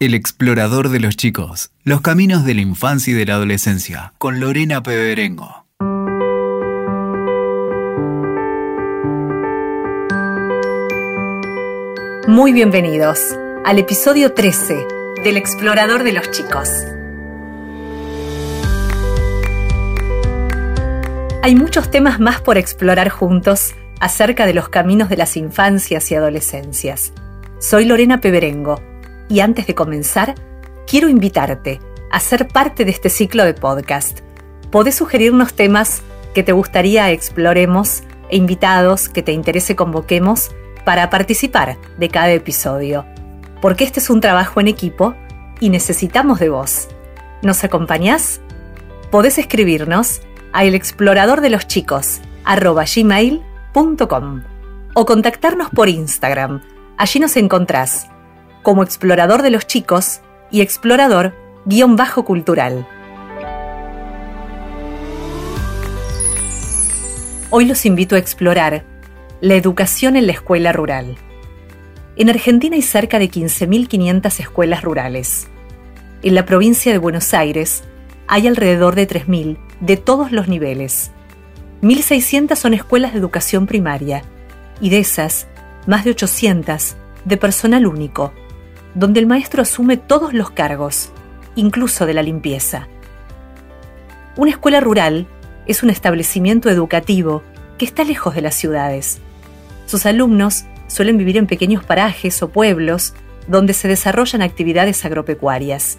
El explorador de los chicos, los caminos de la infancia y de la adolescencia, con Lorena Peberengo. Muy bienvenidos al episodio 13 del explorador de los chicos. Hay muchos temas más por explorar juntos acerca de los caminos de las infancias y adolescencias. Soy Lorena Peberengo y antes de comenzar, quiero invitarte a ser parte de este ciclo de podcast. Podés sugerirnos temas que te gustaría exploremos e invitados que te interese convoquemos para participar de cada episodio, porque este es un trabajo en equipo y necesitamos de vos. ¿Nos acompañás? Podés escribirnos a el explorador o contactarnos por Instagram. Allí nos encontrás como explorador de los chicos y explorador-cultural. Hoy los invito a explorar la educación en la escuela rural. En Argentina hay cerca de 15.500 escuelas rurales. En la provincia de Buenos Aires hay alrededor de 3.000 de todos los niveles. 1.600 son escuelas de educación primaria y de esas, más de 800 de personal único, donde el maestro asume todos los cargos, incluso de la limpieza. Una escuela rural es un establecimiento educativo que está lejos de las ciudades. Sus alumnos suelen vivir en pequeños parajes o pueblos donde se desarrollan actividades agropecuarias.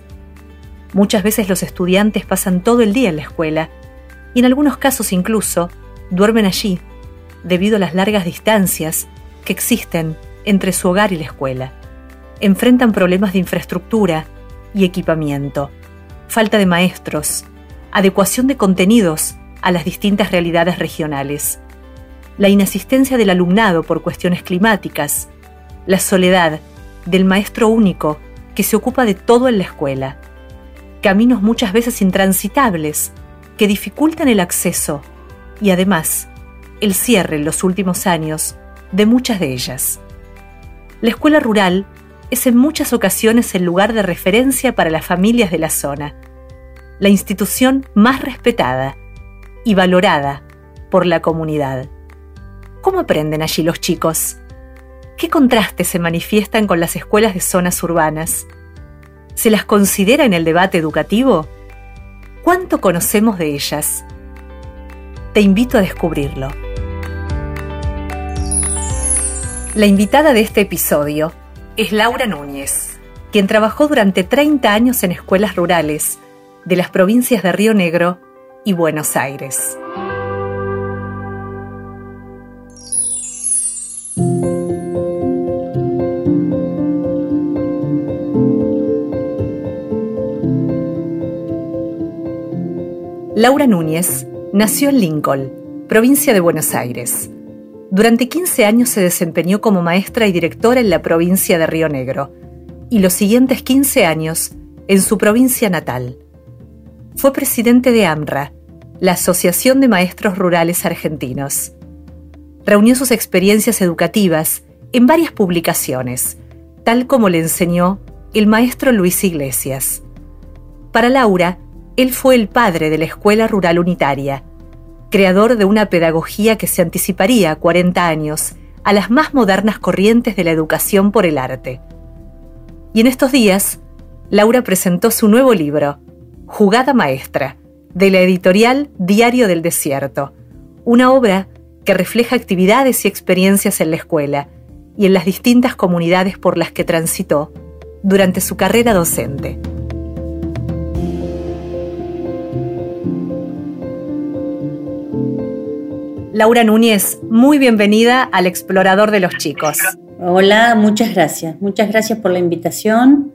Muchas veces los estudiantes pasan todo el día en la escuela y en algunos casos incluso duermen allí debido a las largas distancias que existen entre su hogar y la escuela enfrentan problemas de infraestructura y equipamiento, falta de maestros, adecuación de contenidos a las distintas realidades regionales, la inasistencia del alumnado por cuestiones climáticas, la soledad del maestro único que se ocupa de todo en la escuela, caminos muchas veces intransitables que dificultan el acceso y además el cierre en los últimos años de muchas de ellas. La escuela rural es en muchas ocasiones el lugar de referencia para las familias de la zona, la institución más respetada y valorada por la comunidad. ¿Cómo aprenden allí los chicos? ¿Qué contrastes se manifiestan con las escuelas de zonas urbanas? ¿Se las considera en el debate educativo? ¿Cuánto conocemos de ellas? Te invito a descubrirlo. La invitada de este episodio es Laura Núñez, quien trabajó durante 30 años en escuelas rurales de las provincias de Río Negro y Buenos Aires. Laura Núñez nació en Lincoln, provincia de Buenos Aires durante 15 años se desempeñó como maestra y directora en la provincia de Río Negro y los siguientes 15 años en su provincia natal. Fue presidente de AMRA, la Asociación de Maestros Rurales Argentinos. Reunió sus experiencias educativas en varias publicaciones, tal como le enseñó el maestro Luis Iglesias. Para Laura, él fue el padre de la Escuela Rural Unitaria, creador de una pedagogía que se anticiparía 40 años a las más modernas corrientes de la educación por el arte. Y en estos días, Laura presentó su nuevo libro, Jugada Maestra, de la editorial Diario del Desierto, una obra que refleja actividades y experiencias en la escuela y en las distintas comunidades por las que transitó durante su carrera docente. Laura Núñez, muy bienvenida al Explorador de los Chicos. Hola, muchas gracias. Muchas gracias por la invitación.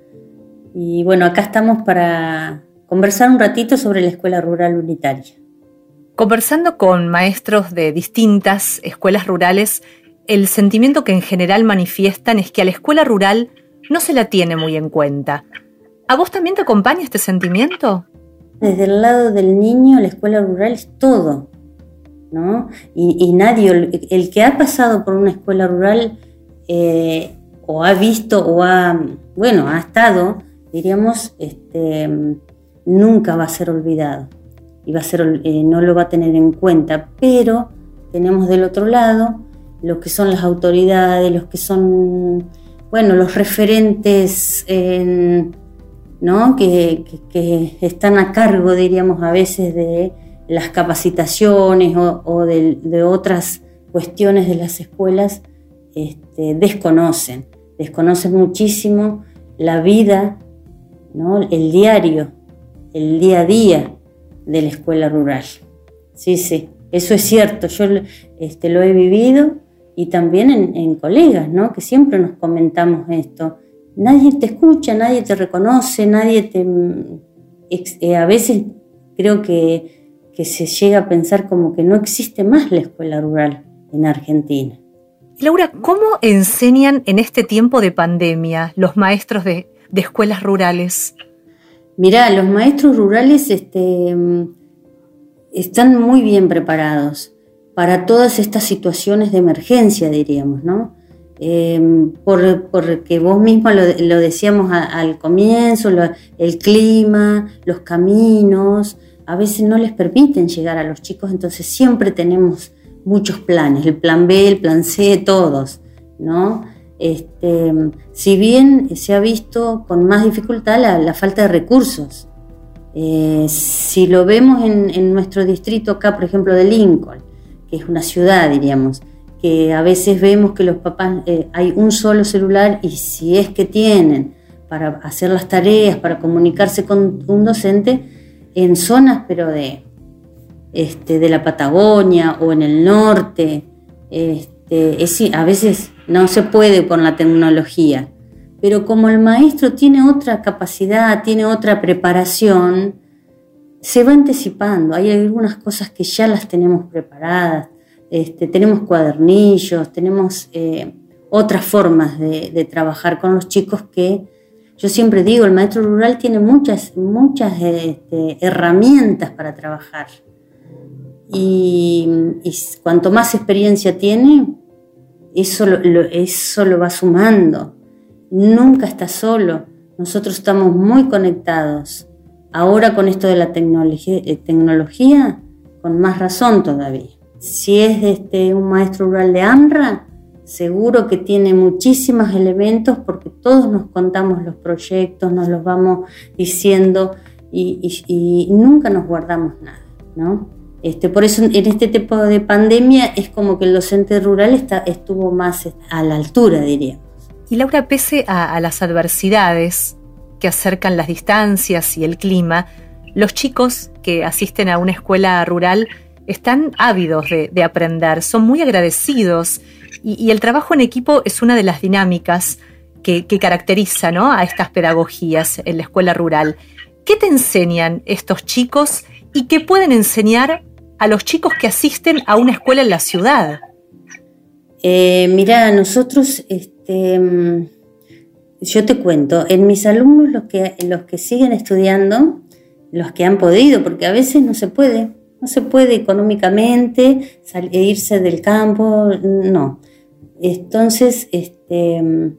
Y bueno, acá estamos para conversar un ratito sobre la Escuela Rural Unitaria. Conversando con maestros de distintas escuelas rurales, el sentimiento que en general manifiestan es que a la escuela rural no se la tiene muy en cuenta. ¿A vos también te acompaña este sentimiento? Desde el lado del niño, la escuela rural es todo. ¿No? Y, nadie, el, que ha pasado por una escuela rural eh, o ha visto o ha, bueno, ha estado diríamos, este, nunca va a ser olvidado y va a ser, eh, no lo va a tener en cuenta, pero tenemos del otro lado los que son las autoridades, los que son, bueno, los referentes, ¿no? Que, están a cargo, diríamos, a veces de las capacitaciones o, de, otras cuestiones de las escuelas, este, desconocen, desconocen muchísimo la vida, ¿no? el diario, el día a día de la escuela rural. Sí, sí, eso es cierto, yo este, lo he vivido y también en, colegas, ¿no? que siempre nos comentamos esto. Nadie te escucha, nadie te reconoce, nadie te... Eh, a veces creo que, se llega a pensar como que no existe más la escuela rural en Argentina. Laura, ¿cómo enseñan en este tiempo de pandemia los maestros de, de escuelas rurales? Mirá, los maestros rurales este, están muy bien preparados para todas estas situaciones de emergencia, diríamos, ¿no? Em, porque vos mismo lo, decíamos al comienzo, el clima, los caminos, a veces no les permiten llegar a los chicos, entonces siempre tenemos muchos planes, el plan B, el plan C, todos, ¿no? Este, si bien se ha visto con más dificultad la, falta de recursos. Eh, si lo vemos en, nuestro distrito acá, por ejemplo, de Lincoln, que es una ciudad, diríamos, que a veces vemos que los papás eh, hay un solo celular y si es que tienen para hacer las tareas, para comunicarse con un docente, en zonas pero de, este, de la Patagonia o en el norte, este, es, a veces no se puede con la tecnología. Pero como el maestro tiene otra capacidad, tiene otra preparación, se va anticipando. Hay algunas cosas que ya las tenemos preparadas. Este, tenemos cuadernillos, tenemos eh, otras formas de, trabajar con los chicos que yo siempre digo, el maestro rural tiene muchas, muchas este, herramientas para trabajar. y, cuanto más experiencia tiene, eso lo, eso lo va sumando. Nunca está solo. Nosotros estamos muy conectados. Ahora con esto de la tecnología, eh, tecnología con más razón todavía. Si es este, un maestro rural de AMRA, seguro que tiene muchísimos elementos porque todos nos contamos los proyectos, nos los vamos diciendo y, nunca nos guardamos nada, ¿no? Este, por eso en este tipo de pandemia es como que el docente rural está, estuvo más a la altura, diríamos. Y Laura, pese a, las adversidades que acercan las distancias y el clima, los chicos que asisten a una escuela rural están ávidos de, aprender, son muy agradecidos y, el trabajo en equipo es una de las dinámicas que, caracteriza a estas pedagogías en la escuela rural. ¿Qué te enseñan estos chicos y qué pueden enseñar a los chicos que asisten a una escuela en la ciudad? Eh, mira, nosotros, este, yo te cuento, en mis alumnos los que, los que siguen estudiando, los que han podido, porque a veces no se puede, no se puede económicamente e irse del campo, no. Entonces, este, mm,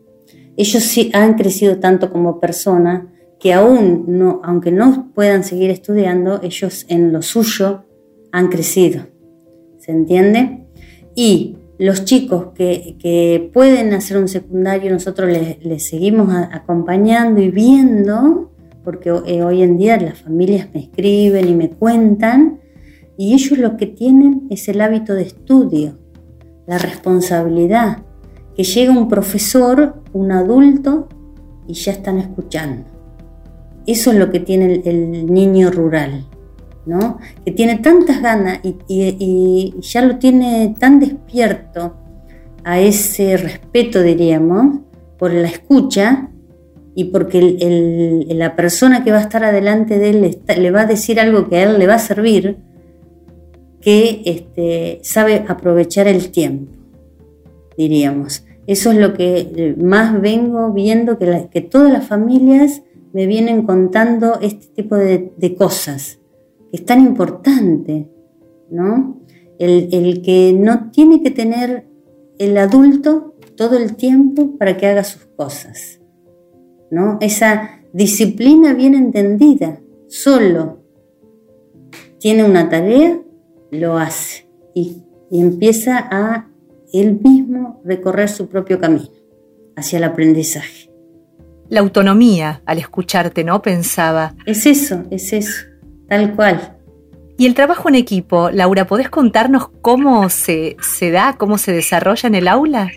ellos sí han crecido tanto como personas que aún no, aunque no puedan seguir estudiando, ellos en lo suyo han crecido. ¿Se entiende? Y los chicos que, pueden hacer un secundario, nosotros les, seguimos acompañando y viendo, porque eh, hoy en día las familias me escriben y me cuentan, y ellos lo que tienen es el hábito de estudio, la responsabilidad, que llega un profesor, un adulto, y ya están escuchando. Eso es lo que tiene el niño rural que tiene tantas ganas y, ya lo tiene tan despierto a ese respeto, diríamos, por la escucha y porque la persona que va a estar adelante de él le va a decir algo que a él le va a servir, que este, sabe aprovechar el tiempo, diríamos. Eso es lo que más vengo viendo, que, todas las familias me vienen contando este tipo de cosas es tan importante, ¿no? El, que no tiene que tener el adulto todo el tiempo para que haga sus cosas, ¿no? Esa disciplina bien entendida, solo tiene una tarea, lo hace y, empieza a él mismo recorrer su propio camino hacia el aprendizaje. La autonomía, al escucharte, ¿no? Pensaba. Es eso, es eso, tal cual. Y el trabajo en equipo, Laura, ¿podés contarnos cómo se, se da, cómo se desarrolla en el aula?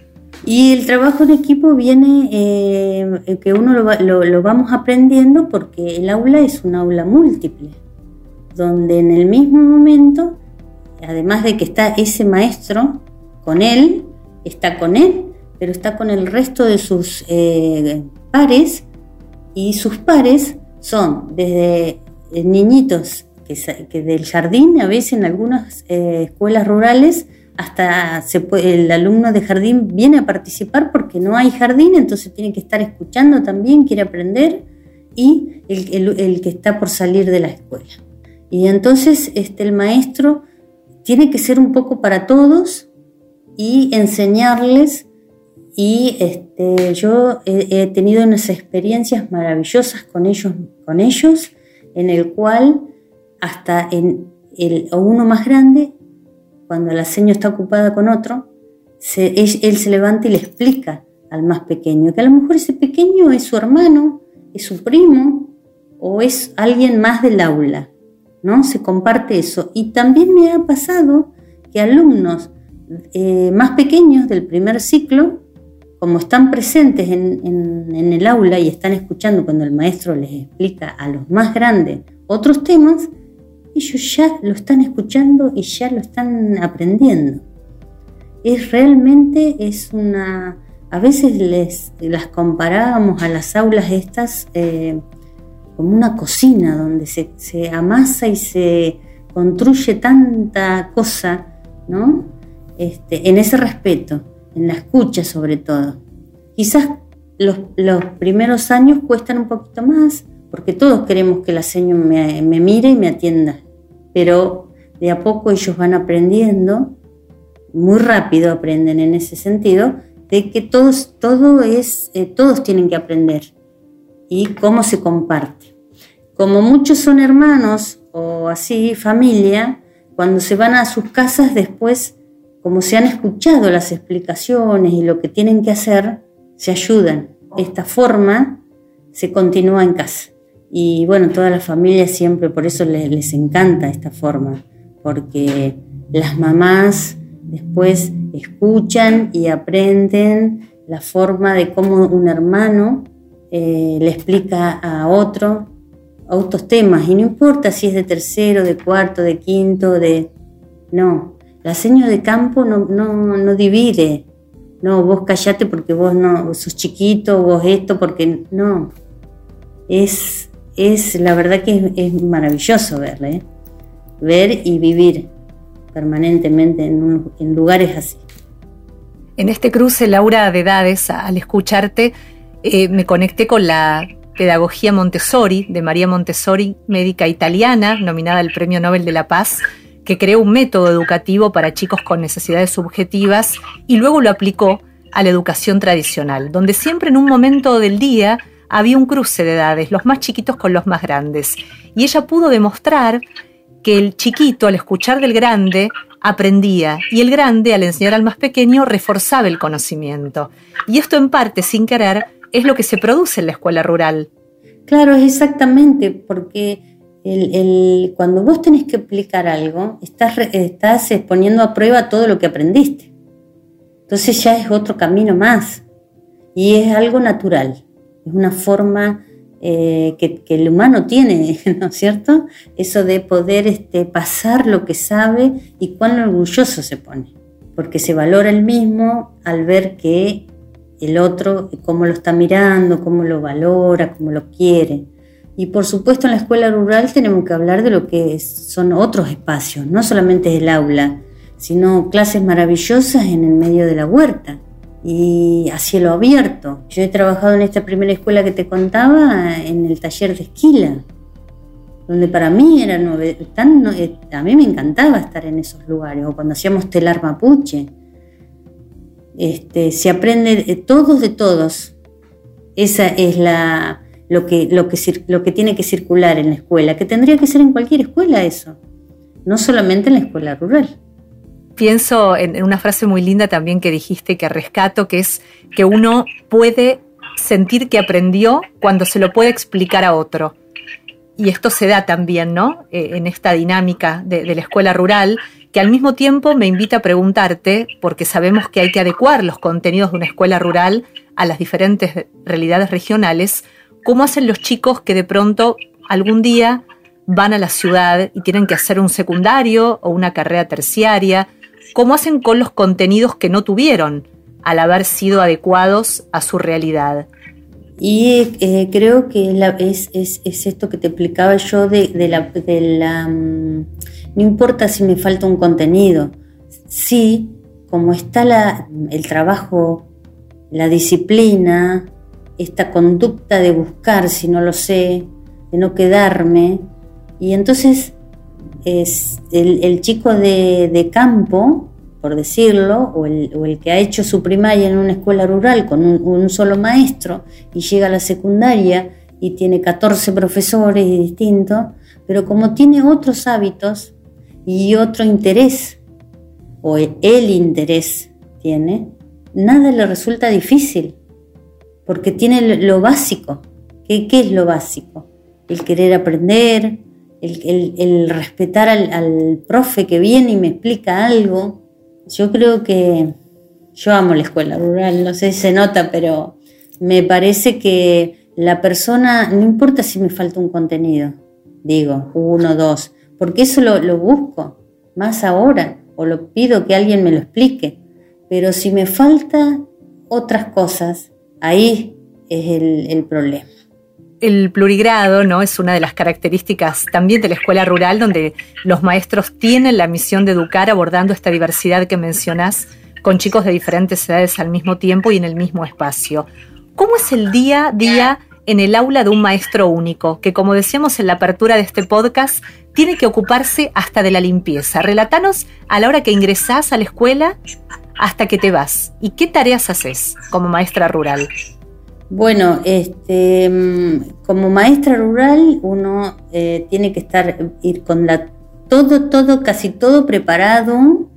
Y el trabajo en equipo viene, eh, que uno lo, vamos aprendiendo porque el aula es un aula múltiple, donde en el mismo momento, además de que está ese maestro con él, está con él, pero está con el resto de sus eh, pares, y sus pares son desde eh, niñitos que, del jardín, a veces en algunas escuelas rurales, hasta el alumno de jardín viene a participar porque no hay jardín, entonces tiene que estar escuchando también, quiere aprender, y el, que está por salir de la escuela. Y entonces este, el maestro tiene que ser un poco para todos y enseñarles. Y este, yo he, tenido unas experiencias maravillosas con ellos, con ellos, en el cual hasta en el, uno más grande cuando la seño está ocupada con otro, él, se levanta y le explica al más pequeño, que a lo mejor ese pequeño es su hermano, es su primo o es alguien más del aula, ¿no? Se comparte eso. Y también me ha pasado que alumnos eh, más pequeños del primer ciclo, como están presentes en, el aula y están escuchando cuando el maestro les explica a los más grandes otros temas, ellos ya lo están escuchando y ya lo están aprendiendo. Es realmente, es una, a veces les, las comparábamos a las aulas estas eh, como una cocina donde se, se, amasa y se construye tanta cosa, ¿no? Este, en ese respeto, en la escucha sobre todo. Quizás los, los, primeros años cuestan un poquito más, porque todos queremos que la señora me, me mire y me atienda pero de a poco ellos van aprendiendo, muy rápido aprenden en ese sentido, de que todos, todo es, eh, todos tienen que aprender y cómo se comparte. Como muchos son hermanos o así, familia, cuando se van a sus casas después, como se han escuchado las explicaciones y lo que tienen que hacer, se ayudan. Esta forma se continúa en casa. Y bueno, toda la familia siempre, por eso les, encanta esta forma, porque las mamás después escuchan y aprenden la forma de cómo un hermano eh, le explica a otro otros temas, y no importa si es de tercero, de cuarto, de quinto, de... No, la seño de campo no, no, no divide, no, vos callate porque vos no, sos chiquito, vos esto, porque no, es es la verdad que es, maravilloso verle, ¿eh? ver y vivir permanentemente en, lugares así. En este cruce, Laura, de edades, al escucharte, eh, me conecté con la pedagogía Montessori, de María Montessori, médica italiana, nominada al Premio Nobel de la Paz, que creó un método educativo para chicos con necesidades subjetivas y luego lo aplicó a la educación tradicional, donde siempre en un momento del día había un cruce de edades, los más chiquitos con los más grandes. Y ella pudo demostrar que el chiquito, al escuchar del grande, aprendía y el grande, al enseñar al más pequeño, reforzaba el conocimiento. Y esto en parte, sin querer, es lo que se produce en la escuela rural. Claro, es exactamente, porque cuando vos tenés que explicar algo, estás, estás poniendo a prueba todo lo que aprendiste. Entonces ya es otro camino más y es algo natural es una forma eh, que, el humano tiene, ¿no es cierto? Eso de poder este, pasar lo que sabe y cuán orgulloso se pone, porque se valora el mismo al ver que el otro, cómo lo está mirando, cómo lo valora, cómo lo quiere. Y por supuesto en la escuela rural tenemos que hablar de lo que son otros espacios, no solamente el aula, sino clases maravillosas en el medio de la huerta y a cielo abierto. Yo he trabajado en esta primera escuela que te contaba en el taller de esquila, donde para mí era tan, eh, a mí me encantaba estar en esos lugares, o cuando hacíamos telar mapuche. Este, se aprende de todos de todos. Esa es la, lo que, lo, que, tiene que circular en la escuela, que tendría que ser en cualquier escuela eso, no solamente en la escuela rural. Pienso en, una frase muy linda también que dijiste que rescato, que es que uno puede sentir que aprendió cuando se lo puede explicar a otro. Y esto se da también, ¿no? Eh, en esta dinámica de la escuela rural, que al mismo tiempo me invita a preguntarte, porque sabemos que hay que adecuar los contenidos de una escuela rural a las diferentes realidades regionales, ¿cómo hacen los chicos que de pronto algún día van a la ciudad y tienen que hacer un secundario o una carrera terciaria? ¿Cómo hacen con los contenidos que no tuvieron al haber sido adecuados a su realidad? Y eh, creo que es, esto que te explicaba yo de, la... Mm, no importa si me falta un contenido, sí, como está el trabajo, la disciplina, esta conducta de buscar si no lo sé, de no quedarme, y entonces es el, chico de, campo, por decirlo, o el, que ha hecho su primaria en una escuela rural con un, solo maestro y llega a la secundaria y tiene 14 profesores distintos, pero como tiene otros hábitos y otro interés, o el interés tiene, nada le resulta difícil, porque tiene lo básico. ¿Qué, qué es lo básico? El querer aprender, el, respetar al, profe que viene y me explica algo. Yo creo que yo amo la escuela rural, no sé si se nota, pero me parece que la persona, no importa si me falta un contenido, digo, uno, dos, porque eso lo, busco, más ahora, o lo pido que alguien me lo explique. Pero si me falta otras cosas, ahí es el, problema el plurigrado ¿no? es una de las características también de la escuela rural, donde los maestros tienen la misión de educar abordando esta diversidad que mencionás con chicos de diferentes edades al mismo tiempo y en el mismo espacio. ¿Cómo es el día a día en el aula de un maestro único, que como decíamos en la apertura de este podcast, tiene que ocuparse hasta de la limpieza? Relatanos a la hora que ingresás a la escuela hasta que te vas. ¿Y qué tareas haces como maestra rural? Bueno, este, mm, como maestra rural uno eh, tiene que estar, ir con la, todo, todo, casi todo preparado,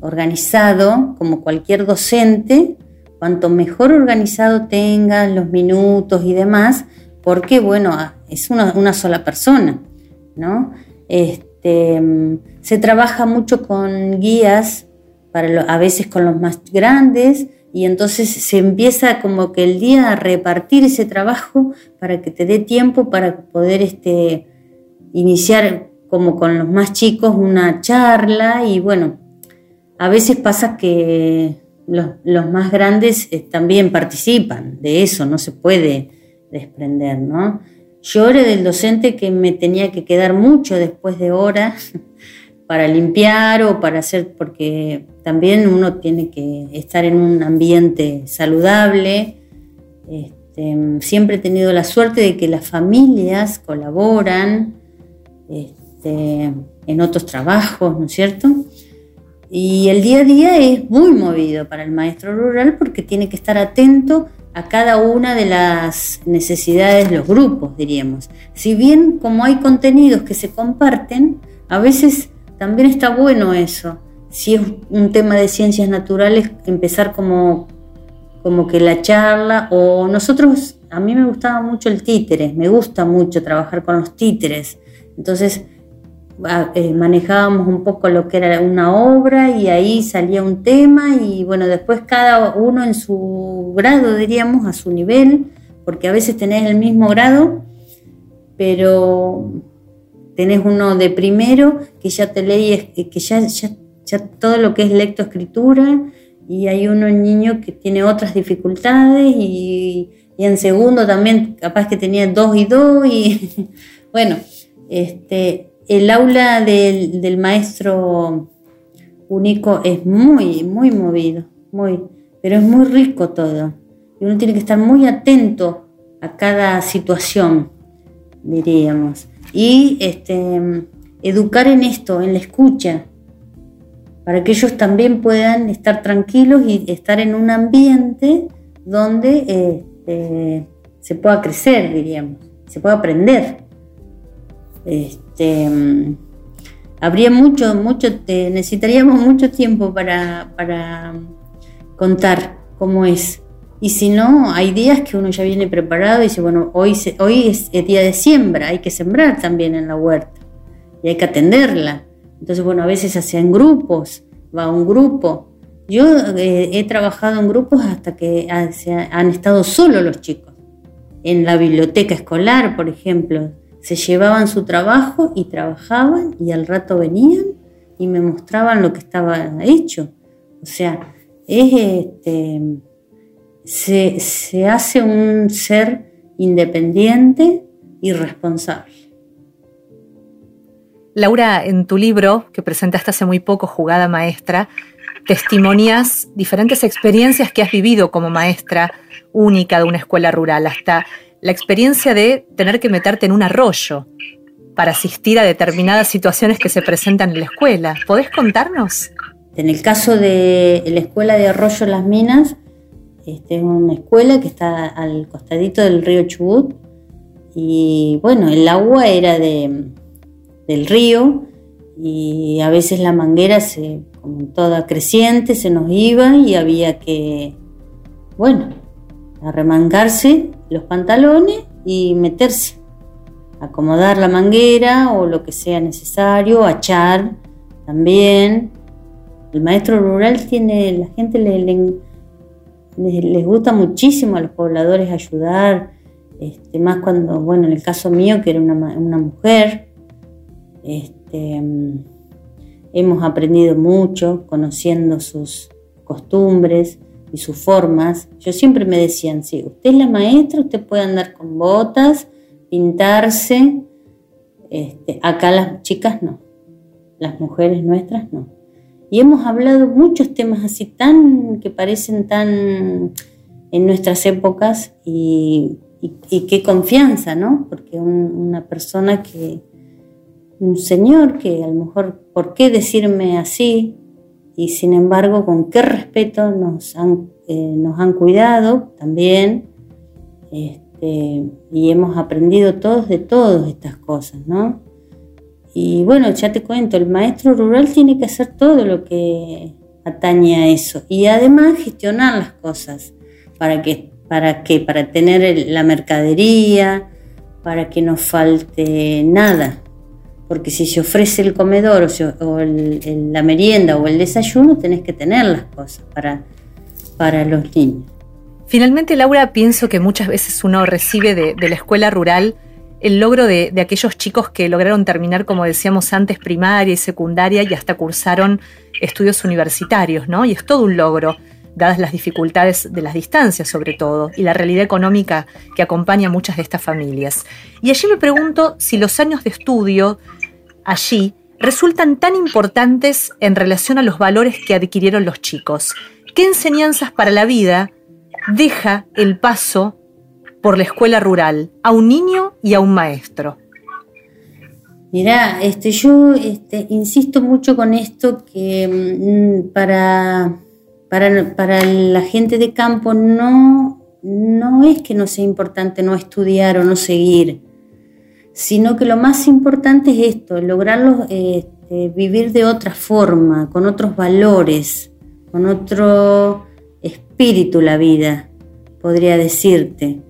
organizado, como cualquier docente. Cuanto mejor organizado tengas los minutos y demás, porque bueno, es una, sola persona, ¿no? Este, mm, se trabaja mucho con guías, para a veces con los más grandes, y entonces se empieza como que el día a repartir ese trabajo para que te dé tiempo para poder este, iniciar como con los más chicos una charla y bueno, a veces pasa que los, más grandes eh, también participan de eso, no se puede desprender, ¿no? Yo era del docente que me tenía que quedar mucho después de horas para limpiar o para hacer, porque también uno tiene que estar en un ambiente saludable. Este, siempre he tenido la suerte de que las familias colaboran este, en otros trabajos, ¿no es cierto? Y el día a día es muy movido para el maestro rural porque tiene que estar atento a cada una de las necesidades de los grupos, diríamos. Si bien como hay contenidos que se comparten, a veces también está bueno eso. Si es un tema de ciencias naturales, empezar como, como que la charla, o nosotros, a mí me gustaba mucho el títere, me gusta mucho trabajar con los títeres. Entonces, eh, manejábamos un poco lo que era una obra y ahí salía un tema y bueno, después cada uno en su grado, diríamos, a su nivel, porque a veces tenés el mismo grado, pero tenés uno de primero que ya te lee, que ya, ya, todo lo que es lectoescritura, y hay uno niño que tiene otras dificultades, y, en segundo también capaz que tenía dos y dos, y bueno, este, el aula del, maestro único es muy, muy movido, muy, pero es muy rico todo, y uno tiene que estar muy atento a cada situación, diríamos y este, educar en esto, en la escucha, para que ellos también puedan estar tranquilos y estar en un ambiente donde este, se pueda crecer, diríamos, se pueda aprender. Este, habría mucho, mucho, necesitaríamos mucho tiempo para, para contar cómo es. Y si no, hay días que uno ya viene preparado y dice, bueno, hoy, hoy es el día de siembra, hay que sembrar también en la huerta y hay que atenderla. Entonces, bueno, a veces se hacen grupos, va un grupo. Yo eh, he trabajado en grupos hasta que han estado solo los chicos. En la biblioteca escolar, por ejemplo, se llevaban su trabajo y trabajaban y al rato venían y me mostraban lo que estaba hecho. O sea, es este, se, se hace un ser independiente y responsable. Laura, en tu libro, que presentaste hace muy poco, Jugada Maestra, testimonias diferentes experiencias que has vivido como maestra única de una escuela rural, hasta la experiencia de tener que meterte en un arroyo para asistir a determinadas situaciones que se presentan en la escuela. ¿Podés contarnos? En el caso de la escuela de Arroyo Las Minas, este, es una escuela que está al costadito del río Chubut y bueno, el agua era de, del río y a veces la manguera se, como toda creciente se nos iba y había que, bueno, arremangarse los pantalones y meterse, acomodar la manguera o lo que sea necesario, achar también. El maestro rural tiene, la gente le, les, gusta muchísimo a los pobladores ayudar, este, más cuando, bueno, en el caso mío, que era una, una mujer, este, hemos aprendido mucho conociendo sus costumbres y sus formas. Yo siempre me decían, sí, usted es la maestra, usted puede andar con botas, pintarse. Este, acá las chicas no, las mujeres nuestras no. Y hemos hablado muchos temas así tan que parecen tan en nuestras épocas y, qué confianza, ¿no? Porque una persona que, un señor que a lo mejor, ¿por qué decirme así? Y sin embargo, con qué respeto nos han, eh, nos han cuidado también. Este, y hemos aprendido todos de todas estas cosas, ¿no? Y bueno, ya te cuento, el maestro rural tiene que hacer todo lo que atañe a eso y además gestionar las cosas para que para que para tener la mercadería, para que no falte nada porque si se ofrece el comedor o, la merienda o el desayuno, tenés que tener las cosas para, para los niños. Finalmente, Laura, pienso que muchas veces uno recibe de, la escuela rural el logro de, de, aquellos chicos que lograron terminar, como decíamos antes, primaria y secundaria y hasta cursaron estudios universitarios, ¿no? Y es todo un logro, dadas las dificultades de las distancias sobre todo y la realidad económica que acompaña a muchas de estas familias. Y allí me pregunto si los años de estudio allí resultan tan importantes en relación a los valores que adquirieron los chicos. ¿Qué enseñanzas para la vida deja el paso por la escuela rural a un niño y a un maestro? Mirá, este, yo este, insisto mucho con esto que mm, para, para, para, la gente de campo no, no es que no sea importante no estudiar o no seguir sino que lo más importante es esto, lograrlo este, vivir de otra forma, con otros valores, con otro espíritu la vida, podría decirte.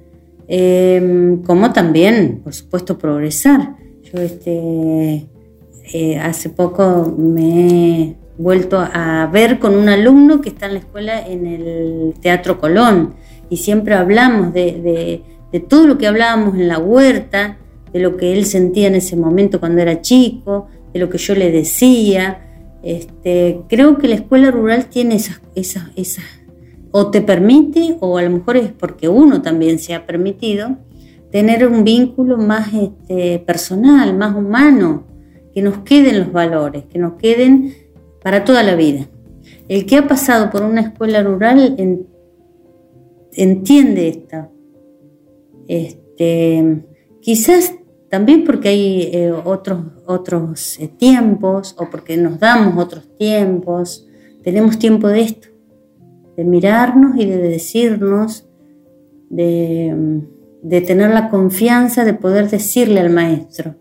Em, como también, por supuesto, progresar. Yo este, eh, hace poco me vuelto a ver con un alumno que está en la escuela en el Teatro Colón y siempre hablamos de todo lo que hablábamos en la huerta, de lo que él sentía en ese momento cuando era chico, de lo que yo le decía. Este, creo que la escuela rural tiene esas, esas, o te permite, o a lo mejor es porque uno también se ha permitido, tener un vínculo más este, personal, más humano, que nos queden los valores, que nos queden para toda la vida. El que ha pasado por una escuela rural entiende esto. Este, quizás también porque hay eh, otros, otros eh, tiempos o porque nos damos otros tiempos. Tenemos tiempo de esto, de mirarnos y de decirnos, de, de tener la confianza de poder decirle al maestro.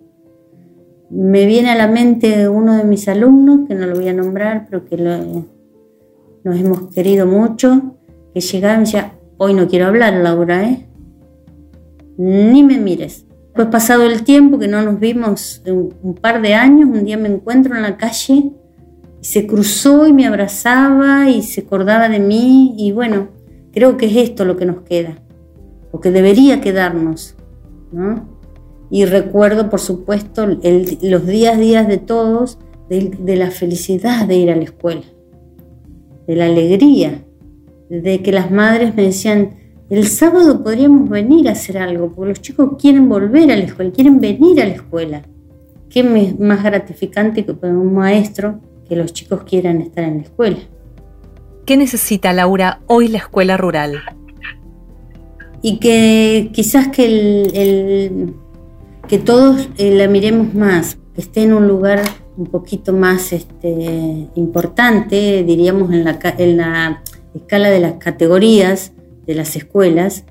Me viene a la mente uno de mis alumnos, que no lo voy a nombrar, pero que nos hemos querido mucho, que llegaba y me decía, hoy no quiero hablar, Laura, ¿eh? Ni me mires. Pues pasado el tiempo que no nos vimos un, un par de años, un día me encuentro en la calle y se cruzó y me abrazaba y se acordaba de mí y bueno, creo que es esto lo que nos queda, o que debería quedarnos, ¿no? Y recuerdo, por supuesto, los días, días de todos, de, la felicidad de ir a la escuela, de la alegría, de que las madres me decían, el sábado podríamos venir a hacer algo, porque los chicos quieren volver a la escuela, quieren venir a la escuela. ¿Qué más gratificante que para un maestro que los chicos quieran estar en la escuela? ¿Qué necesita Laura hoy la escuela rural? Y que quizás que, el, que todos eh, la miremos más, que esté en un lugar un poquito más este, importante, diríamos en la, escala de las categorías de las escuelas,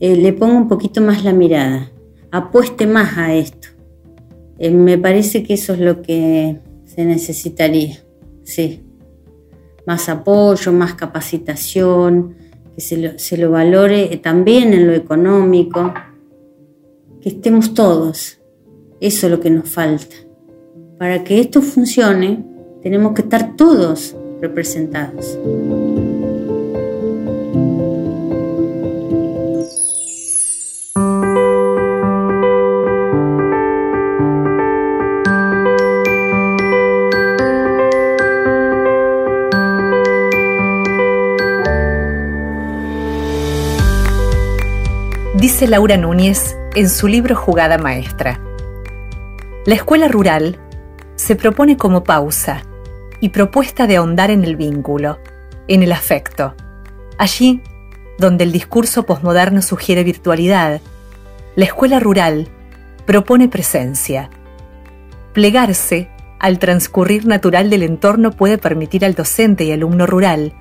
eh, le ponga un poquito más la mirada, apueste más a esto. Eh, me parece que eso es lo que se necesitaría, sí más apoyo, más capacitación, que se lo, valore también en lo económico, que estemos todos. Eso es lo que nos falta. Para que esto funcione, tenemos que estar todos representados. dice Laura Núñez en su libro Jugada Maestra. La escuela rural se propone como pausa y propuesta de ahondar en el vínculo, en el afecto. Allí, donde el discurso posmoderno sugiere virtualidad, la escuela rural propone presencia. Plegarse al transcurrir natural del entorno puede permitir al docente y alumno rural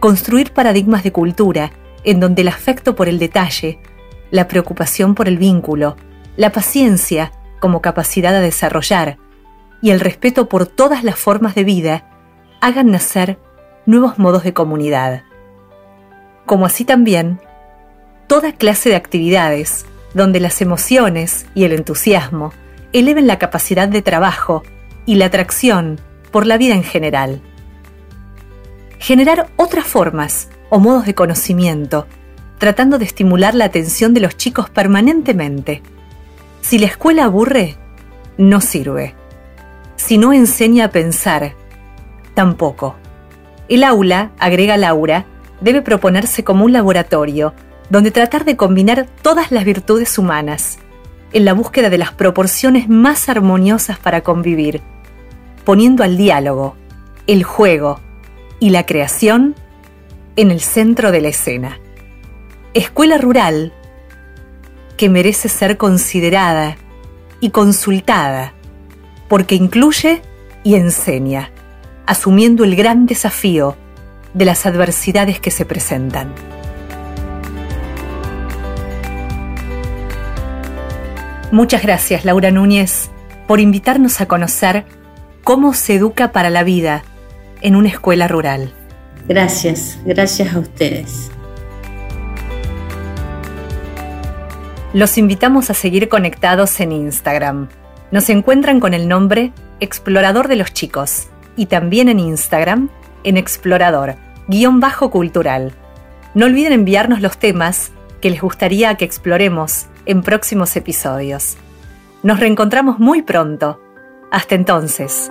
construir paradigmas de cultura en donde el afecto por el detalle la preocupación por el vínculo, la paciencia como capacidad a desarrollar y el respeto por todas las formas de vida hagan nacer nuevos modos de comunidad. Como así también, toda clase de actividades donde las emociones y el entusiasmo eleven la capacidad de trabajo y la atracción por la vida en general. Generar otras formas o modos de conocimiento tratando de estimular la atención de los chicos permanentemente. Si la escuela aburre, no sirve. Si no enseña a pensar, tampoco. El aula, agrega Laura, debe proponerse como un laboratorio donde tratar de combinar todas las virtudes humanas, en la búsqueda de las proporciones más armoniosas para convivir, poniendo al diálogo, el juego y la creación en el centro de la escena escuela rural que merece ser considerada y consultada porque incluye y enseña, asumiendo el gran desafío de las adversidades que se presentan. Muchas gracias, Laura Núñez, por invitarnos a conocer cómo se educa para la vida en una escuela rural. Gracias, gracias a ustedes. Los invitamos a seguir conectados en Instagram. Nos encuentran con el nombre Explorador de los Chicos y también en Instagram en Explorador, guion bajo cultural. No olviden enviarnos los temas que les gustaría que exploremos en próximos episodios. Nos reencontramos muy pronto. Hasta entonces.